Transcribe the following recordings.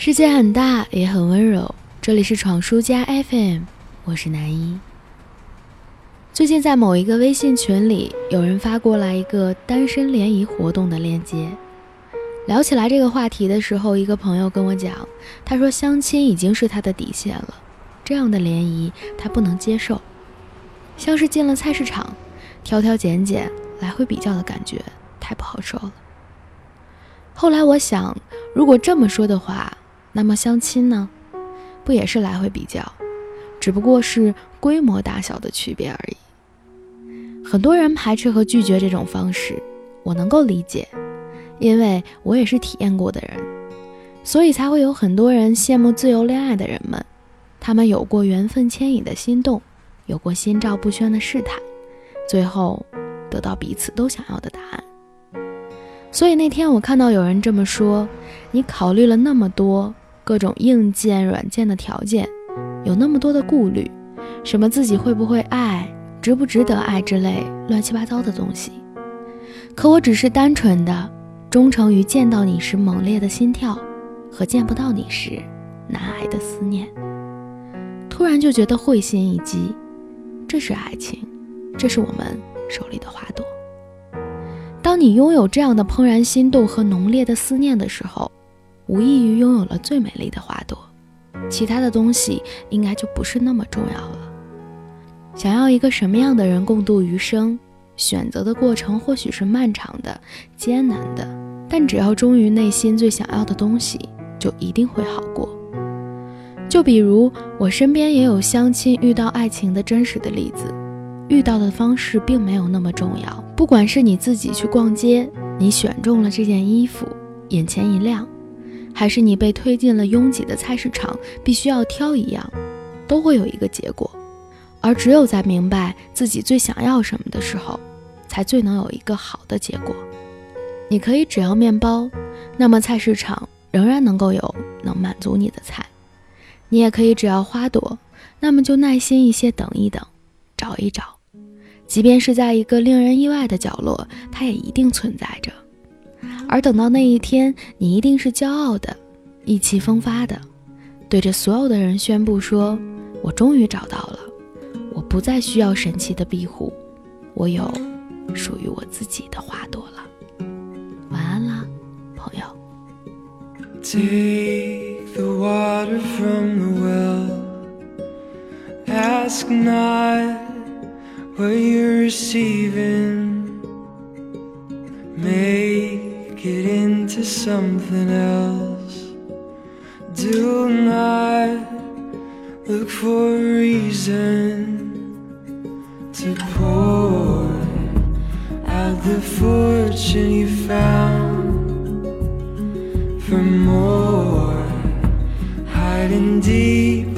世界很大，也很温柔。这里是闯书家 FM，我是南一。最近在某一个微信群里，有人发过来一个单身联谊活动的链接。聊起来这个话题的时候，一个朋友跟我讲，他说相亲已经是他的底线了，这样的联谊他不能接受，像是进了菜市场，挑挑拣拣，来回比较的感觉，太不好受了。后来我想，如果这么说的话，那么相亲呢，不也是来回比较，只不过是规模大小的区别而已。很多人排斥和拒绝这种方式，我能够理解。因为我也是体验过的人，所以才会有很多人羡慕自由恋爱的人们。他们有过缘分牵引的心动，有过心照不宣的试探，最后得到彼此都想要的答案。所以那天我看到有人这么说：“你考虑了那么多各种硬件、软件的条件，有那么多的顾虑，什么自己会不会爱、值不值得爱之类乱七八糟的东西。可我只是单纯的。”忠诚于见到你时猛烈的心跳，和见不到你时难挨的思念。突然就觉得会心一击，这是爱情，这是我们手里的花朵。当你拥有这样的怦然心动和浓烈的思念的时候，无异于拥有了最美丽的花朵，其他的东西应该就不是那么重要了。想要一个什么样的人共度余生？选择的过程或许是漫长的、艰难的，但只要忠于内心最想要的东西，就一定会好过。就比如我身边也有相亲遇到爱情的真实的例子，遇到的方式并没有那么重要。不管是你自己去逛街，你选中了这件衣服，眼前一亮，还是你被推进了拥挤的菜市场，必须要挑一样，都会有一个结果。而只有在明白自己最想要什么的时候，才最能有一个好的结果。你可以只要面包，那么菜市场仍然能够有能满足你的菜；你也可以只要花朵，那么就耐心一些等一等，找一找，即便是在一个令人意外的角落，它也一定存在着。而等到那一天，你一定是骄傲的、意气风发的，对着所有的人宣布说：“我终于找到了，我不再需要神奇的庇护，我有。”属于我自己的花朵了。晚安啦，朋友。Take the water from the well. Ask not what you're receiving. It into something else. Do not look for a reason to pour out the fortune you found for more hiding deep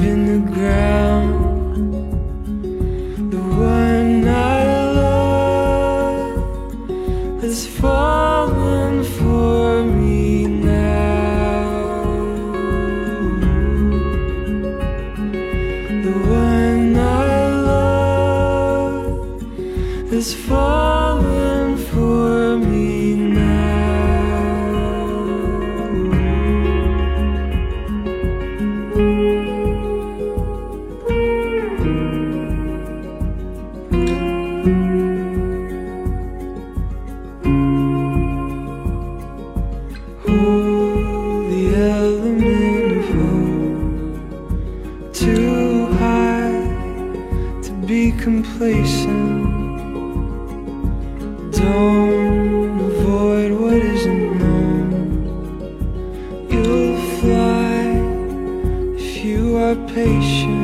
Don't avoid what isn't known. You'll fly if you are patient